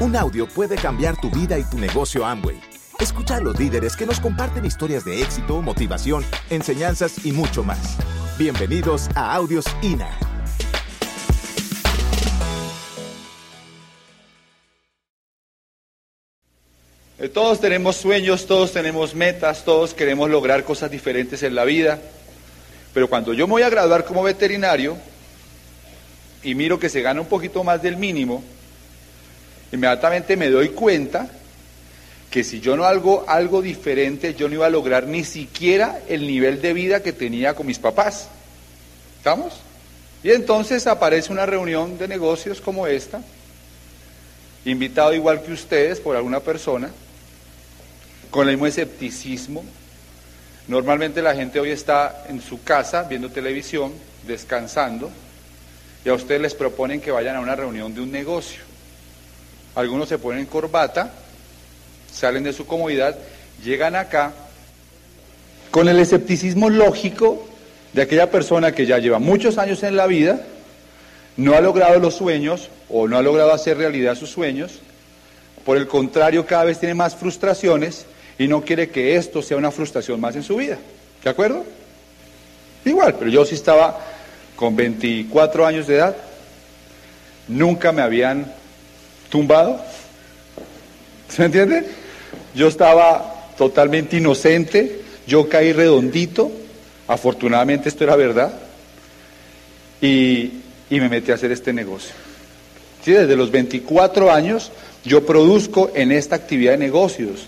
Un audio puede cambiar tu vida y tu negocio Amway. Escucha a los líderes que nos comparten historias de éxito, motivación, enseñanzas y mucho más. Bienvenidos a Audios INA. Eh, Todos tenemos sueños, todos tenemos metas, todos queremos lograr cosas diferentes en la vida. Pero cuando yo me voy a graduar como veterinario y miro que se gana un poquito más del mínimo, inmediatamente me doy cuenta que si yo no hago algo diferente, yo no iba a lograr ni siquiera el nivel de vida que tenía con mis papás. ¿Estamos? Y entonces aparece una reunión de negocios como esta, invitado igual que ustedes por alguna persona, con el mismo escepticismo. Normalmente la gente hoy está en su casa viendo televisión, descansando, y a ustedes les proponen que vayan a una reunión de un negocio. Algunos se ponen corbata, salen de su comodidad, llegan acá con el escepticismo lógico de aquella persona que ya lleva muchos años en la vida, no ha logrado los sueños o no ha logrado hacer realidad sus sueños, por el contrario cada vez tiene más frustraciones y no quiere que esto sea una frustración más en su vida. ¿De acuerdo? Igual, pero yo sí estaba con 24 años de edad, nunca me habían tumbado, ¿se entiende? Yo estaba totalmente inocente, yo caí redondito, afortunadamente esto era verdad, y, y me metí a hacer este negocio. Sí, desde los 24 años yo produzco en esta actividad de negocios.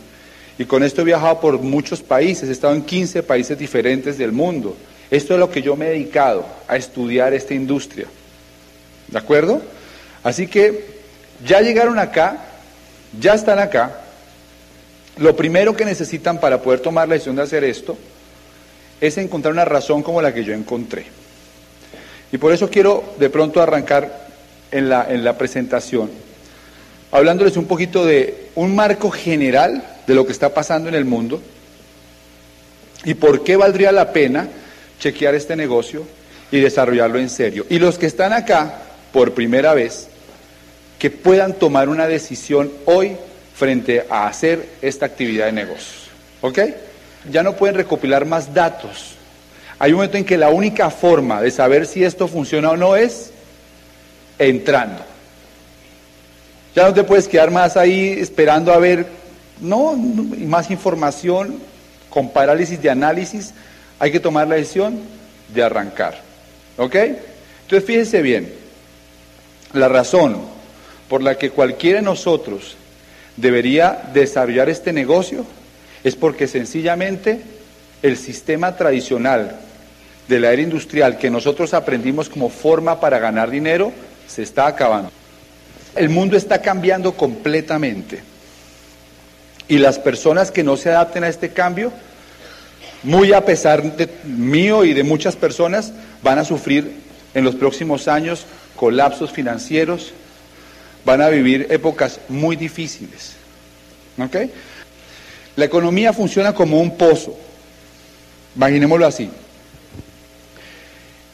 Y con esto he viajado por muchos países, he estado en 15 países diferentes del mundo. Esto es lo que yo me he dedicado, a estudiar esta industria. ¿De acuerdo? Así que ya llegaron acá, ya están acá. Lo primero que necesitan para poder tomar la decisión de hacer esto es encontrar una razón como la que yo encontré. Y por eso quiero de pronto arrancar en la, en la presentación, hablándoles un poquito de un marco general de lo que está pasando en el mundo y por qué valdría la pena chequear este negocio y desarrollarlo en serio. Y los que están acá por primera vez, que puedan tomar una decisión hoy frente a hacer esta actividad de negocios. ¿Ok? Ya no pueden recopilar más datos. Hay un momento en que la única forma de saber si esto funciona o no es entrando. Ya no te puedes quedar más ahí esperando a ver, no, más información, con parálisis de análisis, hay que tomar la decisión de arrancar. ¿Ok? Entonces fíjense bien, la razón por la que cualquiera de nosotros debería desarrollar este negocio es porque sencillamente el sistema tradicional de la era industrial que nosotros aprendimos como forma para ganar dinero se está acabando. El mundo está cambiando completamente. Y las personas que no se adapten a este cambio, muy a pesar de mío y de muchas personas, van a sufrir en los próximos años colapsos financieros, van a vivir épocas muy difíciles. ¿Ok? La economía funciona como un pozo, imaginémoslo así.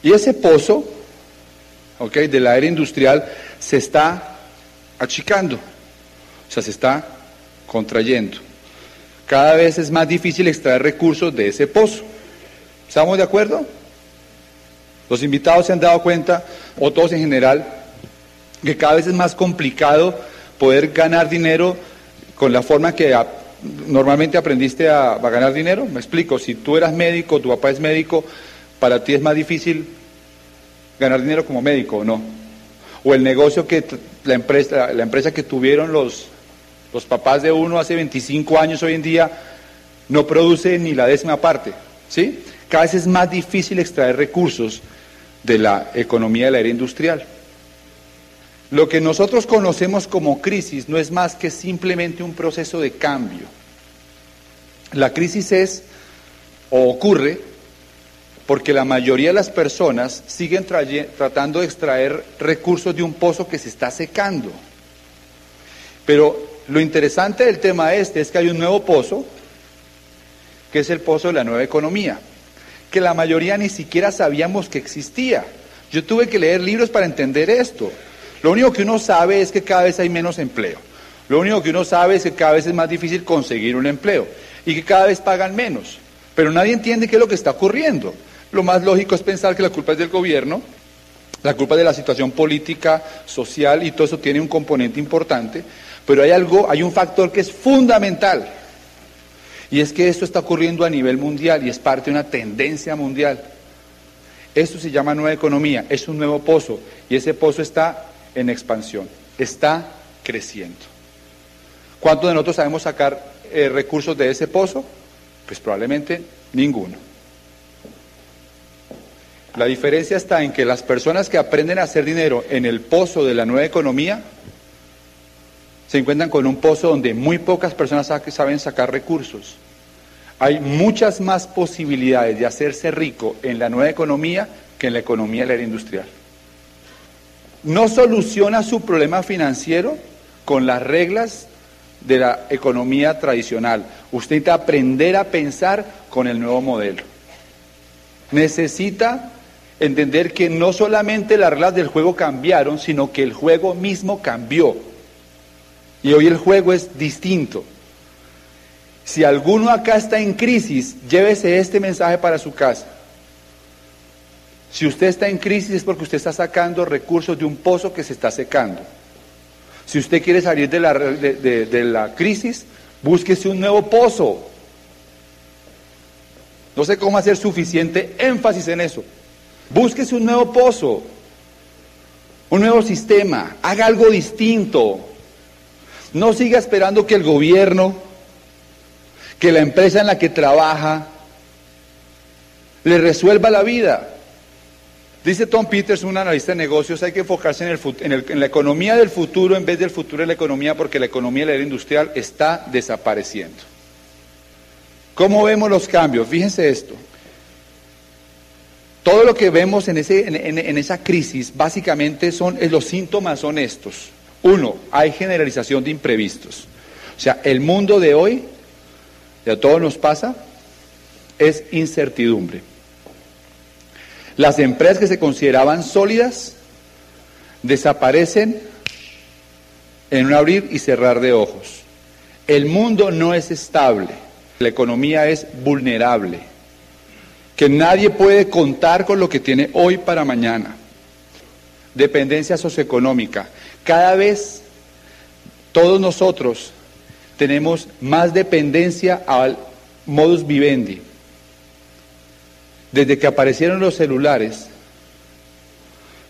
Y ese pozo, ¿ok? De la era industrial se está achicando, o sea, se está contrayendo. Cada vez es más difícil extraer recursos de ese pozo. ¿Estamos de acuerdo? Los invitados se han dado cuenta, o todos en general, que cada vez es más complicado poder ganar dinero con la forma que normalmente aprendiste a, ganar dinero. Me explico, si tú eras médico, tu papá es médico, para ti es más difícil ganar dinero como médico o no. O el negocio que la empresa, la empresa que tuvieron los, los papás de uno hace 25 años hoy en día no produce ni la décima parte. ¿sí? Cada vez es más difícil extraer recursos de la economía de la era industrial. Lo que nosotros conocemos como crisis no es más que simplemente un proceso de cambio. La crisis es o ocurre porque la mayoría de las personas siguen tratando de extraer recursos de un pozo que se está secando. Pero lo interesante del tema este es que hay un nuevo pozo, que es el pozo de la nueva economía, que la mayoría ni siquiera sabíamos que existía. Yo tuve que leer libros para entender esto. Lo único que uno sabe es que cada vez hay menos empleo. Lo único que uno sabe es que cada vez es más difícil conseguir un empleo y que cada vez pagan menos. Pero nadie entiende qué es lo que está ocurriendo. Lo más lógico es pensar que la culpa es del gobierno, la culpa es de la situación política, social y todo eso tiene un componente importante, pero hay algo, hay un factor que es fundamental. Y es que esto está ocurriendo a nivel mundial y es parte de una tendencia mundial. Esto se llama nueva economía, es un nuevo pozo y ese pozo está en expansión, está creciendo. ¿Cuántos de nosotros sabemos sacar eh, recursos de ese pozo? Pues probablemente ninguno. La diferencia está en que las personas que aprenden a hacer dinero en el pozo de la nueva economía se encuentran con un pozo donde muy pocas personas saben sacar recursos. Hay muchas más posibilidades de hacerse rico en la nueva economía que en la economía de la era industrial. No soluciona su problema financiero con las reglas de la economía tradicional. Usted necesita aprender a pensar con el nuevo modelo. Necesita entender que no solamente las reglas del juego cambiaron, sino que el juego mismo cambió. Y hoy el juego es distinto. Si alguno acá está en crisis, llévese este mensaje para su casa. Si usted está en crisis es porque usted está sacando recursos de un pozo que se está secando. Si usted quiere salir de la, de, la crisis, búsquese un nuevo pozo. No sé cómo hacer suficiente énfasis en eso. Búsquese un nuevo pozo, un nuevo sistema, haga algo distinto. No siga esperando que el gobierno que la empresa en la que trabaja le resuelva la vida. Dice Tom Peters, un analista de negocios, hay que enfocarse en, en, la economía del futuro en vez del futuro de la economía porque la economía de la era industrial está desapareciendo. ¿Cómo vemos los cambios? Fíjense esto. Todo lo que vemos en, ese, en esa crisis básicamente son, los síntomas son estos. Uno, hay generalización de imprevistos. O sea, el mundo de hoy y a todos nos pasa, es incertidumbre. Las empresas que se consideraban sólidas desaparecen en un abrir y cerrar de ojos. El mundo no es estable, la economía es vulnerable, que nadie puede contar con lo que tiene hoy para mañana. Dependencia socioeconómica. Cada vez todos nosotros tenemos más dependencia al modus vivendi. Desde que aparecieron los celulares,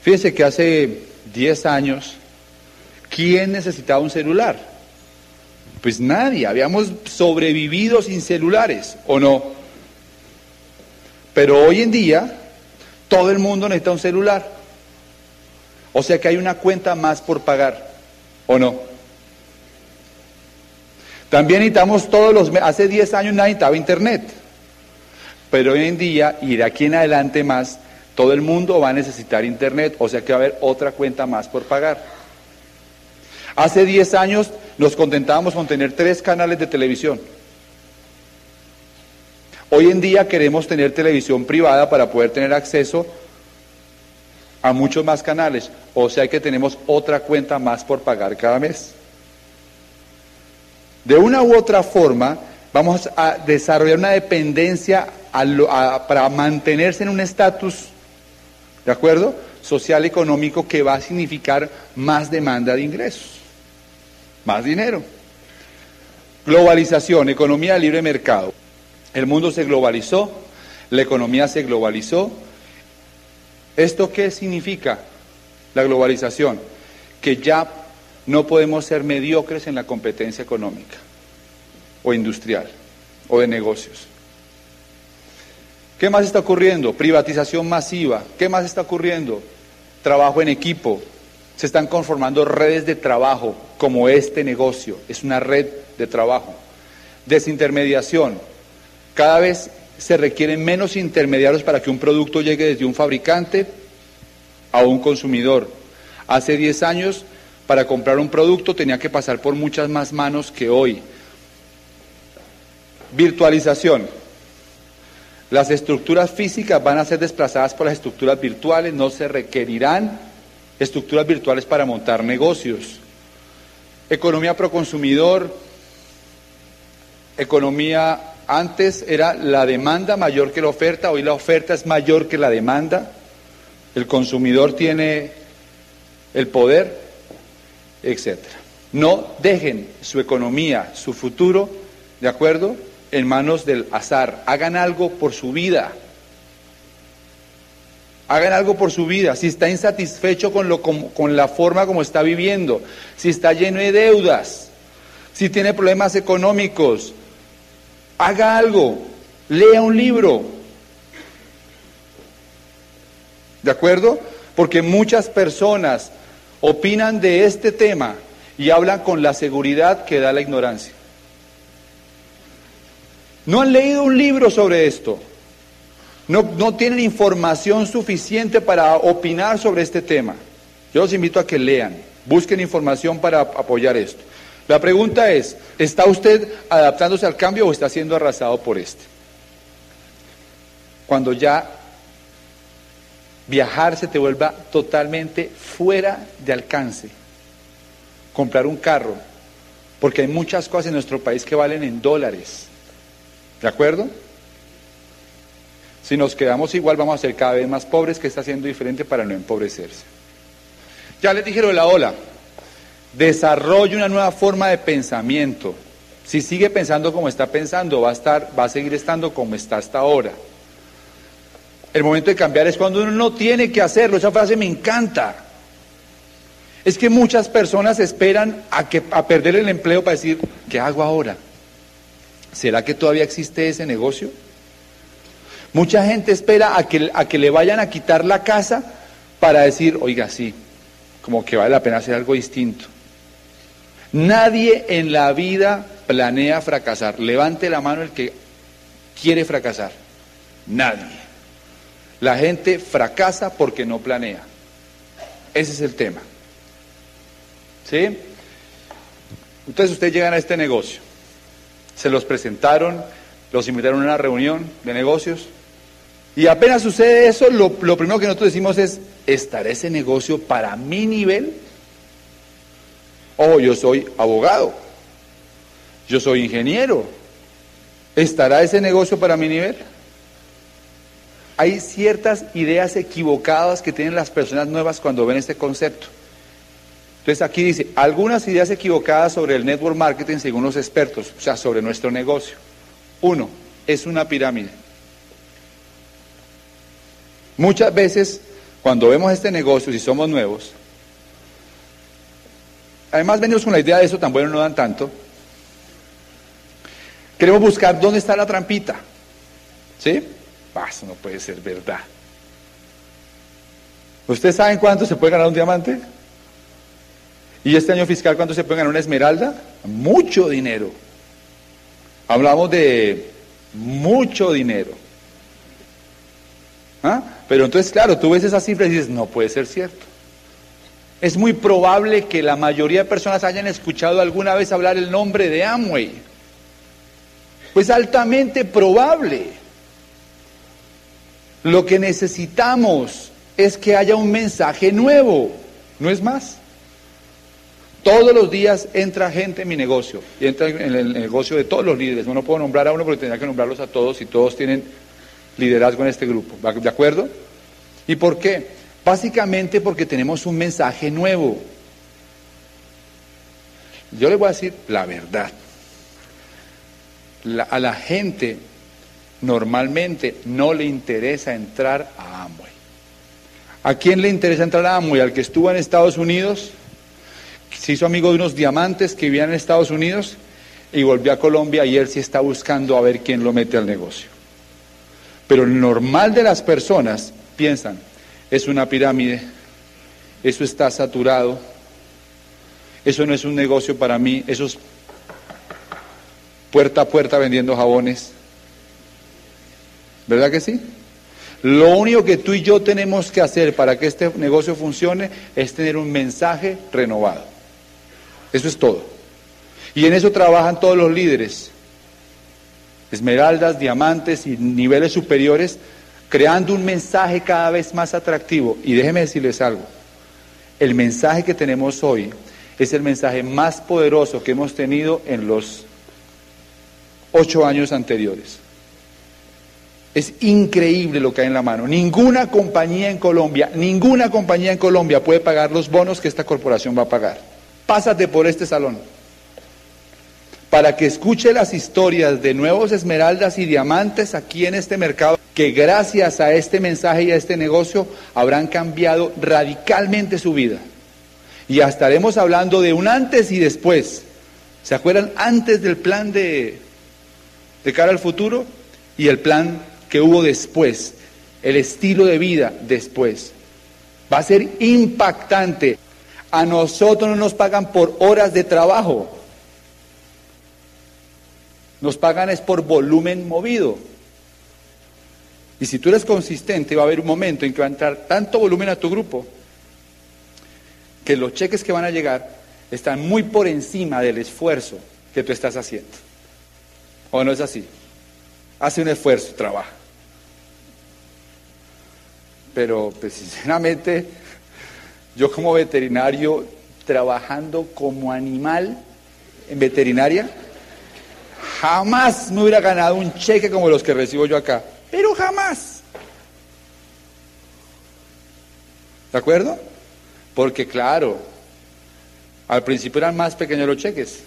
fíjense que hace 10 años, ¿quién necesitaba un celular? Pues nadie, habíamos sobrevivido sin celulares, ¿o no? Pero hoy en día, todo el mundo necesita un celular. O sea que hay una cuenta más por pagar, ¿o no? También necesitamos todos los... Hace 10 años nadie necesitaba internet. Pero hoy en día, y de aquí en adelante más, todo el mundo va a necesitar internet, o sea que va a haber otra cuenta más por pagar. Hace 10 años nos contentábamos con tener tres canales de televisión. Hoy en día queremos tener televisión privada para poder tener acceso a muchos más canales, o sea que tenemos otra cuenta más por pagar cada mes. De una u otra forma, vamos a desarrollar una dependencia para mantenerse en un estatus, ¿de acuerdo? Social, económico, que va a significar más demanda de ingresos, más dinero. Globalización, economía de libre mercado. El mundo se globalizó, la economía se globalizó. ¿Esto qué significa la globalización? Que ya no podemos ser mediocres en la competencia económica o industrial o de negocios. ¿Qué más está ocurriendo? Privatización masiva. ¿Qué más está ocurriendo? Trabajo en equipo. Se están conformando redes de trabajo como este negocio. Es una red de trabajo. Desintermediación. Cada vez se requieren menos intermediarios para que un producto llegue desde un fabricante a un consumidor. Hace 10 años para comprar un producto tenía que pasar por muchas más manos que hoy. Virtualización. Las estructuras físicas van a ser desplazadas por las estructuras virtuales, no se requerirán estructuras virtuales para montar negocios. economía pro consumidor, economía antes era la demanda mayor que la oferta, hoy la oferta es mayor que la demanda, el consumidor tiene el poder, etcétera. No dejen su economía, su futuro, ¿de acuerdo?, en manos del azar. Hagan algo por su vida. Hagan algo por su vida. Si está insatisfecho con, lo, con, la forma como está viviendo, si está lleno de deudas, si tiene problemas económicos, haga algo. Lea un libro. ¿De acuerdo? Porque muchas personas opinan de este tema y hablan con la seguridad que da la ignorancia. No han leído un libro sobre esto. No, no, tienen información suficiente para opinar sobre este tema. Yo los invito a que lean, busquen información para apoyar esto. La pregunta es, ¿está usted adaptándose al cambio o está siendo arrasado por este? Cuando ya viajar se te vuelva totalmente fuera de alcance, comprar un carro, porque hay muchas cosas en nuestro país que valen en dólares. ¿De acuerdo? Si nos quedamos igual vamos a ser cada vez más pobres, que está haciendo diferente para no empobrecerse. Ya les dije lo de la ola. Desarrolle una nueva forma de pensamiento. Si sigue pensando como está pensando, va a estar, va a seguir estando como está hasta ahora. El momento de cambiar es cuando uno no tiene que hacerlo. Esa frase me encanta. Es que muchas personas esperan a, que, a perder el empleo para decir, ¿qué hago ahora? ¿Será que todavía existe ese negocio? Mucha gente espera a que, a que le vayan a quitar la casa para decir, oiga, sí, como que vale la pena hacer algo distinto. Nadie en la vida planea fracasar. Levante la mano el que quiere fracasar. Nadie. La gente fracasa porque no planea. Ese es el tema. ¿Sí? Entonces ustedes llegan a este negocio se los presentaron, los invitaron a una reunión de negocios. Y apenas sucede eso, lo, primero que nosotros decimos es, ¿estará ese negocio para mi nivel? Oh, yo soy abogado, yo soy ingeniero. ¿Estará ese negocio para mi nivel? Hay ciertas ideas equivocadas que tienen las personas nuevas cuando ven este concepto. Entonces aquí dice, algunas ideas equivocadas sobre el network marketing según los expertos, o sea, sobre nuestro negocio. Uno, es una pirámide. Muchas veces, cuando vemos este negocio, si somos nuevos, además venimos con la idea de eso, tan bueno no dan tanto, queremos buscar dónde está la trampita. ¿Sí? Ah, eso no puede ser verdad. ¿Ustedes saben cuánto se puede ganar un diamante? ¿Y este año fiscal cuánto se puede ganar una esmeralda? Mucho dinero. Hablamos de mucho dinero. ¿Ah? Pero entonces, claro, tú ves esas cifras y dices, no puede ser cierto. Es muy probable que la mayoría de personas hayan escuchado alguna vez hablar el nombre de Amway. Pues altamente probable. Lo que necesitamos es que haya un mensaje nuevo, no es más. Todos los días entra gente en mi negocio y entra en el negocio de todos los líderes. No, puedo nombrar a uno porque tendría que nombrarlos a todos y todos tienen liderazgo en este grupo. ¿De acuerdo? ¿Y por qué? Básicamente porque tenemos un mensaje nuevo. Yo les voy a decir la verdad. a la gente normalmente no le interesa entrar a Amway. ¿A quién le interesa entrar a Amway? ¿Al que estuvo en Estados Unidos? Se hizo amigo de unos diamantes que vivían en Estados Unidos y volvió a Colombia y él sí está buscando a ver quién lo mete al negocio. Pero el normal de las personas piensan, es una pirámide, eso está saturado, eso no es un negocio para mí, eso es puerta a puerta vendiendo jabones. ¿Verdad que sí? Lo único que tú y yo tenemos que hacer para que este negocio funcione es tener un mensaje renovado. Eso es todo. Y en eso trabajan todos los líderes. Esmeraldas, diamantes y niveles superiores, creando un mensaje cada vez más atractivo. Y déjenme decirles algo. El mensaje que tenemos hoy es el mensaje más poderoso que hemos tenido en los ocho años anteriores. Es increíble lo que hay en la mano. Ninguna compañía en Colombia, ninguna compañía en Colombia puede pagar los bonos que esta corporación va a pagar. Pásate por este salón para que escuche las historias de nuevos esmeraldas y diamantes aquí en este mercado, que gracias a este mensaje y a este negocio habrán cambiado radicalmente su vida. Y ya estaremos hablando de un antes y después. ¿Se acuerdan antes del plan de, de cara al futuro y el plan que hubo después? El estilo de vida después. Va a ser impactante. A nosotros no nos pagan por horas de trabajo. Nos pagan es por volumen movido. Y si tú eres consistente, va a haber un momento en que va a entrar tanto volumen a tu grupo que los cheques que van a llegar están muy por encima del esfuerzo que tú estás haciendo. ¿O no es así? Hace un esfuerzo, trabaja. Pero, pues, sinceramente, yo como veterinario, trabajando como animal en veterinaria, jamás me hubiera ganado un cheque como los que recibo yo acá. Pero jamás. ¿De acuerdo? Porque claro, al principio eran más pequeños los cheques,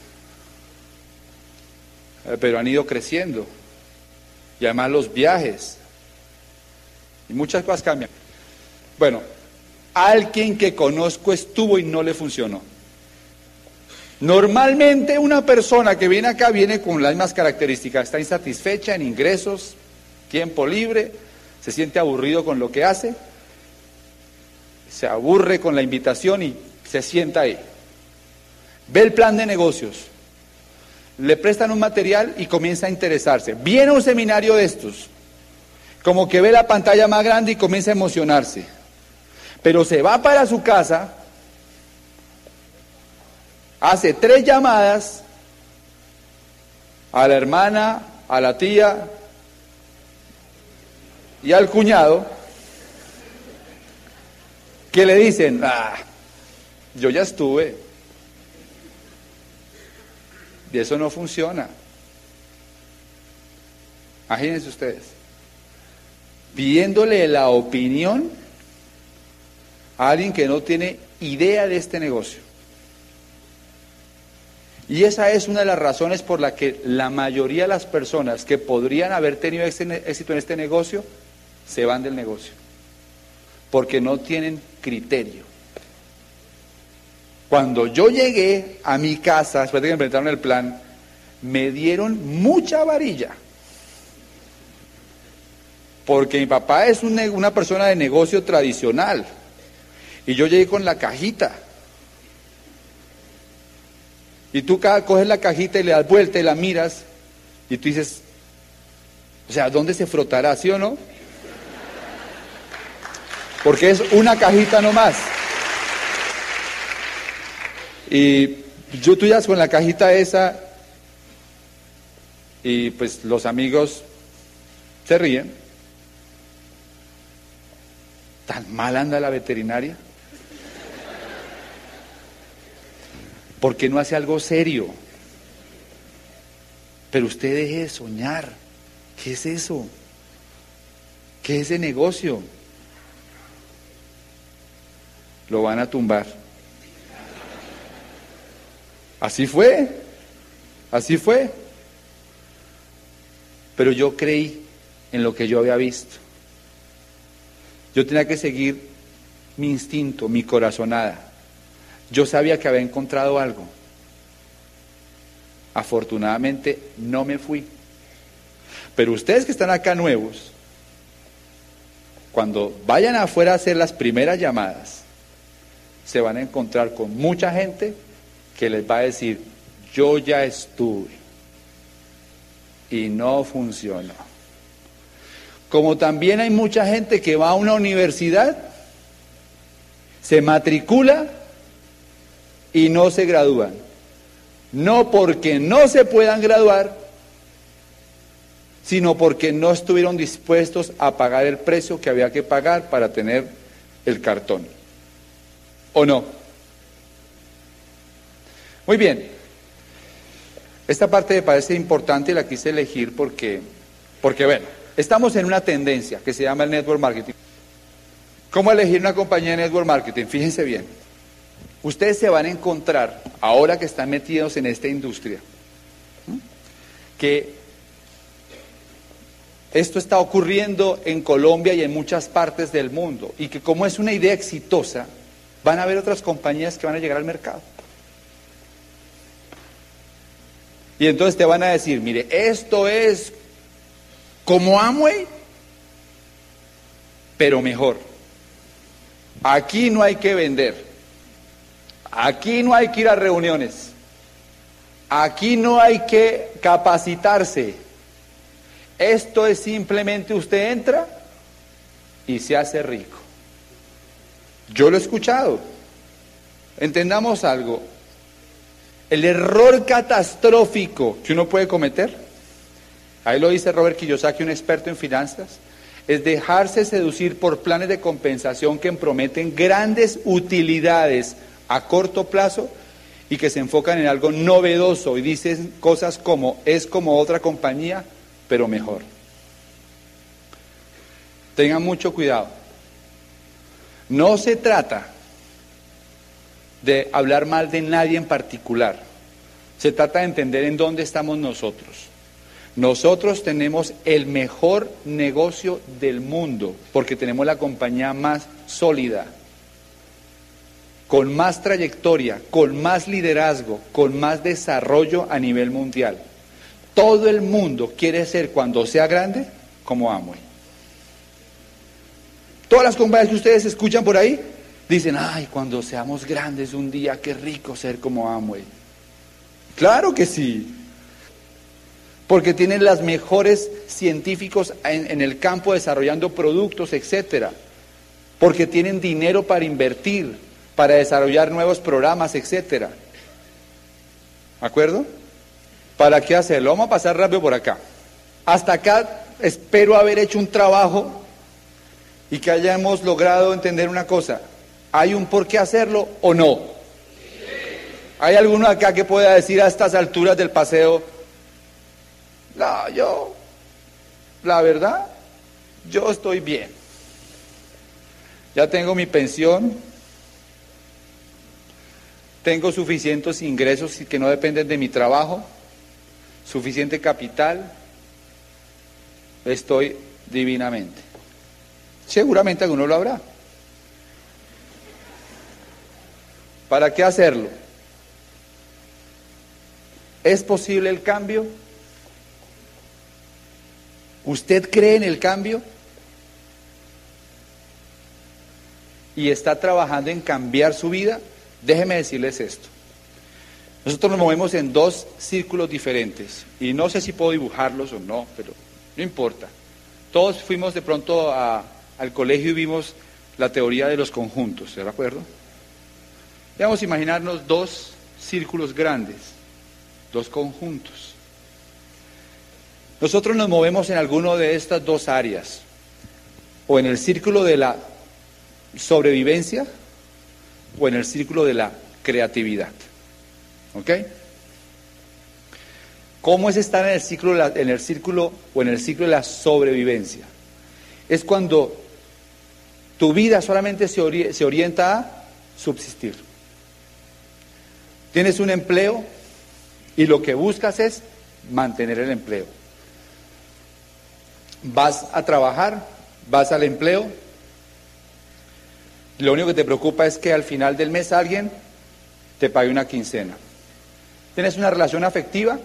eh, pero han ido creciendo. Y además los viajes. Y muchas cosas cambian. Bueno, alguien que conozco estuvo y no le funcionó. Normalmente una persona que viene acá viene con las mismas características, está insatisfecha en ingresos, tiempo libre, se siente aburrido con lo que hace, se aburre con la invitación y se sienta ahí. Ve el plan de negocios, le prestan un material y comienza a interesarse. Viene un seminario de estos, como que ve la pantalla más grande y comienza a emocionarse. Pero se va para su casa hace tres llamadas a la hermana, a la tía y al cuñado que le dicen, ah, yo ya estuve. Y eso no funciona. Imagínense ustedes, pidiéndole la opinión a alguien que no tiene idea de este negocio. Y esa es una de las razones por la que la mayoría de las personas que podrían haber tenido éxito en este negocio se van del negocio. Porque no tienen criterio. Cuando yo llegué a mi casa, después de que me el plan, me dieron mucha varilla. Porque mi papá es una persona de negocio tradicional. Y yo llegué con la cajita. Y tú coges la cajita y le das vuelta y la miras y tú dices, o sea, ¿dónde se frotará, sí o no? Porque es una cajita nomás. Y yo tú ya con la cajita esa y pues los amigos se ríen. ¿Tan mal anda la veterinaria? ¿Por qué no hace algo serio? Pero usted deje de soñar. ¿Qué es eso? ¿Qué es ese negocio? Lo van a tumbar. Así fue. Así fue. Pero yo creí en lo que yo había visto. Yo tenía que seguir mi instinto, mi corazonada. Yo sabía que había encontrado algo. Afortunadamente no me fui. Pero ustedes que están acá nuevos, cuando vayan afuera a hacer las primeras llamadas, se van a encontrar con mucha gente que les va a decir, yo ya estuve y no funcionó. Como también hay mucha gente que va a una universidad, se matricula y no se gradúan. No porque no se puedan graduar, sino porque no estuvieron dispuestos a pagar el precio que había que pagar para tener el cartón. ¿O no? Muy bien. Esta parte me parece importante y la quise elegir porque, porque bueno, estamos en una tendencia que se llama el network marketing. ¿Cómo elegir una compañía de network marketing? Fíjense bien. Ustedes se van a encontrar, ahora que están metidos en esta industria, que esto está ocurriendo en Colombia y en muchas partes del mundo y que como es una idea exitosa, van a haber otras compañías que van a llegar al mercado. Y entonces te van a decir, mire, esto es como Amway, pero mejor. Aquí no hay que vender. Aquí no hay que ir a reuniones. Aquí no hay que capacitarse. Esto es simplemente usted entra y se hace rico. Yo lo he escuchado. Entendamos algo. El error catastrófico que uno puede cometer, ahí lo dice Robert Kiyosaki, un experto en finanzas, es dejarse seducir por planes de compensación que prometen grandes utilidades a corto plazo y que se enfocan en algo novedoso y dicen cosas como es como otra compañía, pero mejor. Tengan mucho cuidado. No se trata de hablar mal de nadie en particular. Se trata de entender en dónde estamos nosotros. Nosotros tenemos el mejor negocio del mundo porque tenemos la compañía más sólida, con más trayectoria, con más liderazgo, con más desarrollo a nivel mundial. Todo el mundo quiere ser cuando sea grande como Amway. Todas las compañías que ustedes escuchan por ahí dicen, ay, cuando seamos grandes un día, qué rico ser como Amway. Claro que sí. Porque tienen las mejores científicos en, en el campo desarrollando productos, etcétera. Porque tienen dinero para invertir, para desarrollar nuevos programas, etcétera. ¿De acuerdo? ¿Para qué hacerlo? Vamos a pasar rápido por acá. Hasta acá espero haber hecho un trabajo y que hayamos logrado entender una cosa. ¿Hay un por qué hacerlo o no? ¿Hay alguno acá que pueda decir a estas alturas del paseo, no, yo, la verdad, yo estoy bien. Ya tengo mi pensión, tengo suficientes ingresos que no dependen de mi trabajo, suficiente capital, estoy divinamente. Seguramente alguno lo habrá. ¿Para qué hacerlo? ¿Es posible el cambio? ¿Usted cree en el cambio? ¿Y está trabajando en cambiar su vida? Déjeme decirles esto. Nosotros nos movemos en dos círculos diferentes y no sé si puedo dibujarlos o no, pero no importa. Todos fuimos de pronto al colegio y vimos la teoría de los conjuntos, ¿de acuerdo? Vamos a imaginarnos dos círculos grandes, dos conjuntos. Nosotros nos movemos en alguno de estas dos áreas, o en el círculo de la sobrevivencia o en el círculo de la creatividad. ¿Ok? ¿Cómo es estar en el, círculo, en el círculo o en el ciclo de la sobrevivencia? Es cuando tu vida solamente se, se orienta a subsistir. Tienes un empleo y lo que buscas es mantener el empleo. Vas a trabajar, vas al empleo, lo único que te preocupa es que al final del mes alguien te pague una quincena. Tienes una relación afectiva,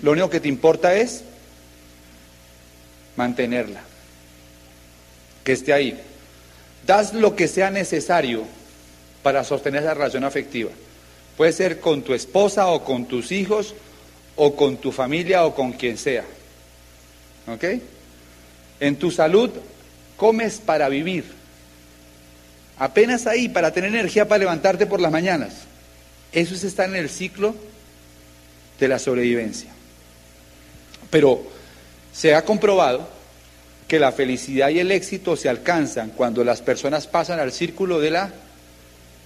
lo único que te importa es mantenerla, que esté ahí. Das lo que sea necesario para sostener esa relación afectiva. Puede ser con tu esposa o con tus hijos o con tu familia o con quien sea. ¿Ok? En tu salud comes para vivir. Apenas ahí, para tener energía para levantarte por las mañanas. Eso es estar en el ciclo de la sobrevivencia. Pero se ha comprobado que la felicidad y el éxito se alcanzan cuando las personas pasan al círculo de la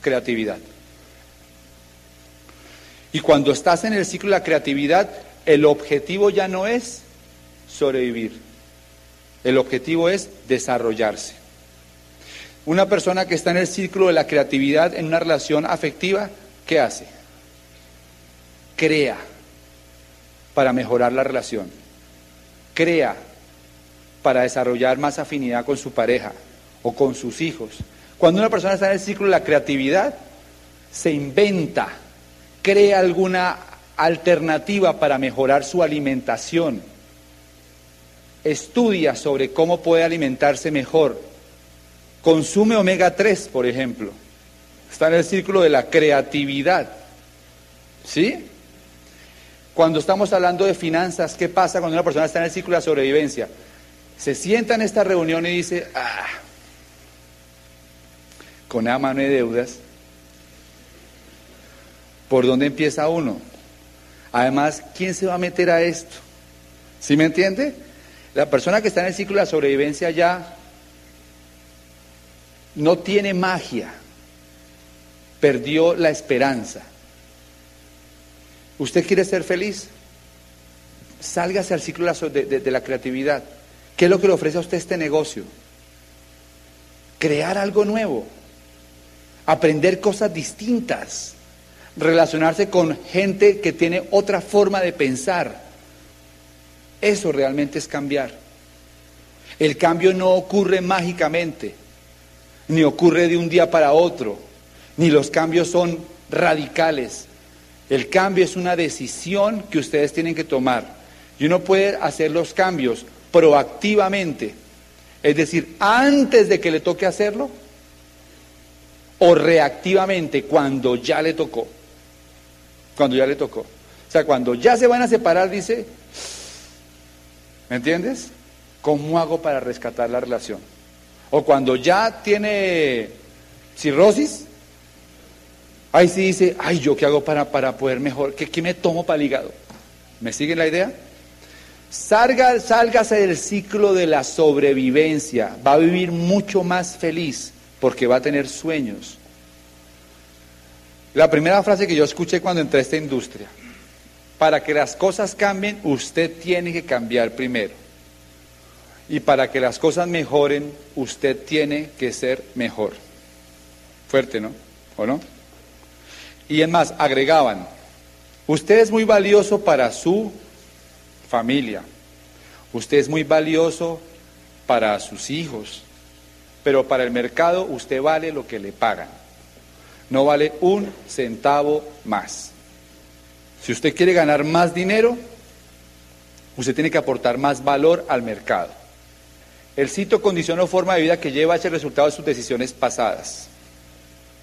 creatividad. Y cuando estás en el ciclo de la creatividad, el objetivo ya no es sobrevivir. El objetivo es desarrollarse. Una persona que está en el ciclo de la creatividad en una relación afectiva, ¿qué hace? Crea para mejorar la relación. Crea para desarrollar más afinidad con su pareja o con sus hijos. Cuando una persona está en el ciclo de la creatividad, se inventa, crea alguna alternativa para mejorar su alimentación, estudia sobre cómo puede alimentarse mejor, consume omega 3, por ejemplo, está en el círculo de la creatividad. ¿Sí? Cuando estamos hablando de finanzas, ¿qué pasa cuando una persona está en el círculo de la sobrevivencia? Se sienta en esta reunión y dice, ah, con la mano de deudas, ¿por dónde empieza uno? Además, ¿quién se va a meter a esto? ¿Sí me entiende? La persona que está en el ciclo de la sobrevivencia ya no tiene magia, perdió la esperanza. ¿Usted quiere ser feliz? Sálgase al ciclo de, de la creatividad. ¿Qué es lo que le ofrece a usted este negocio? Crear algo nuevo, aprender cosas distintas, relacionarse con gente que tiene otra forma de pensar. Eso realmente es cambiar. El cambio no ocurre mágicamente, ni ocurre de un día para otro, ni los cambios son radicales. El cambio es una decisión que ustedes tienen que tomar. Y uno puede hacer los cambios proactivamente, es decir, antes de que le toque hacerlo, o reactivamente cuando ya le tocó. Cuando ya le tocó. O sea, cuando ya se van a separar, dice, ¿me entiendes? ¿Cómo hago para rescatar la relación? O cuando ya tiene cirrosis, ahí sí dice, ay, ¿yo qué hago para, para poder mejor? ¿Qué, ¿Qué me tomo para el hígado? ¿Me siguen la idea? Salga, sálgase del ciclo de la sobrevivencia, va a vivir mucho más feliz porque va a tener sueños. La primera frase que yo escuché cuando entré a esta industria, para que las cosas cambien, usted tiene que cambiar primero. Y para que las cosas mejoren, usted tiene que ser mejor. Fuerte, ¿no? ¿O no? Y es más, agregaban, usted es muy valioso para su familia, usted es muy valioso para sus hijos, pero para el mercado usted vale lo que le pagan. No vale un centavo más. Si usted quiere ganar más dinero, usted tiene que aportar más valor al mercado. El sitio condiciona o forma de vida que lleva a ese resultado de sus decisiones pasadas.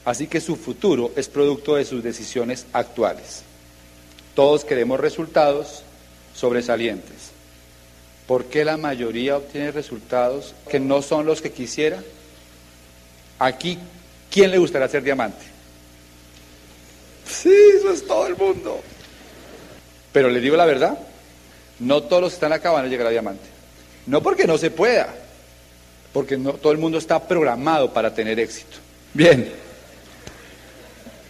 Así que su futuro es producto de sus decisiones actuales. Todos queremos resultados sobresalientes. ¿Por qué la mayoría obtiene resultados que no son los que quisiera? Aquí, ¿quién le gustaría ser diamante? Sí, eso es todo el mundo. Pero le digo la verdad, no todos los que están acá van a llegar a diamante. No porque no se pueda, porque no todo el mundo está programado para tener éxito. Bien,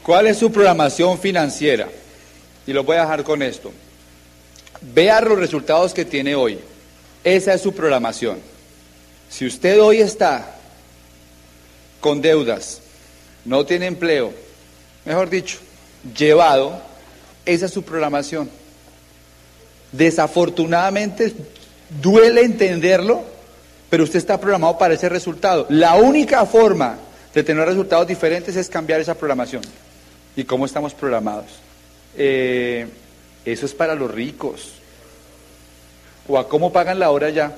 ¿cuál es su programación financiera? Y lo voy a dejar con esto. Vea los resultados que tiene hoy. Esa es su programación. Si usted hoy está con deudas, no tiene empleo, mejor dicho, llevado, esa es su programación. Desafortunadamente, duele entenderlo, pero usted está programado para ese resultado. La única forma de tener resultados diferentes es cambiar esa programación. ¿Y cómo estamos programados? Eh, eso es para los ricos o a cómo pagan la hora ya.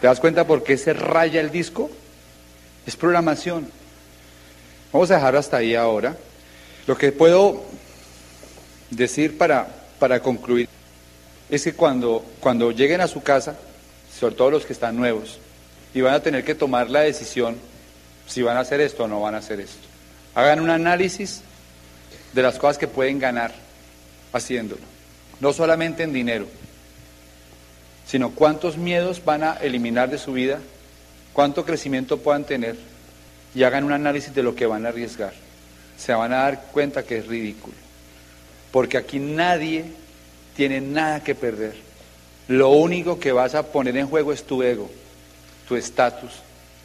¿Te das cuenta por qué se raya el disco? Es programación. Vamos a dejar hasta ahí ahora. Lo que puedo decir para, para concluir es que cuando, cuando lleguen a su casa, sobre todo los que están nuevos, y van a tener que tomar la decisión si van a hacer esto o no van a hacer esto, hagan un análisis de las cosas que pueden ganar haciéndolo, no solamente en dinero, sino cuántos miedos van a eliminar de su vida, cuánto crecimiento puedan tener y hagan un análisis de lo que van a arriesgar. Se van a dar cuenta que es ridículo. Porque aquí nadie tiene nada que perder. Lo único que vas a poner en juego es tu ego, tu estatus,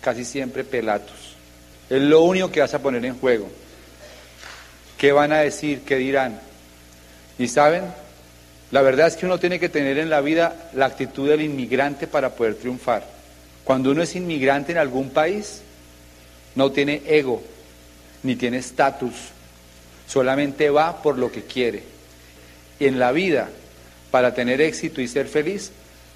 casi siempre pelatus. Es lo único que vas a poner en juego. ¿Qué van a decir? ¿Qué dirán? Y saben, la verdad es que uno tiene que tener en la vida la actitud del inmigrante para poder triunfar. Cuando uno es inmigrante en algún país, no tiene ego, ni tiene estatus, solamente va por lo que quiere. En la vida, para tener éxito y ser feliz,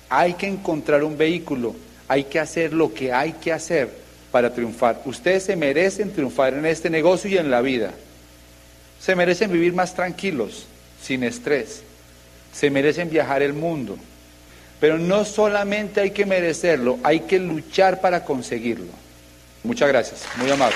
hay que encontrar un vehículo, hay que hacer lo que hay que hacer para triunfar. Ustedes se merecen triunfar en este negocio y en la vida. Se merecen vivir más tranquilos, sin estrés. Se merecen viajar el mundo. Pero no solamente hay que merecerlo, hay que luchar para conseguirlo. Muchas gracias, muy amable.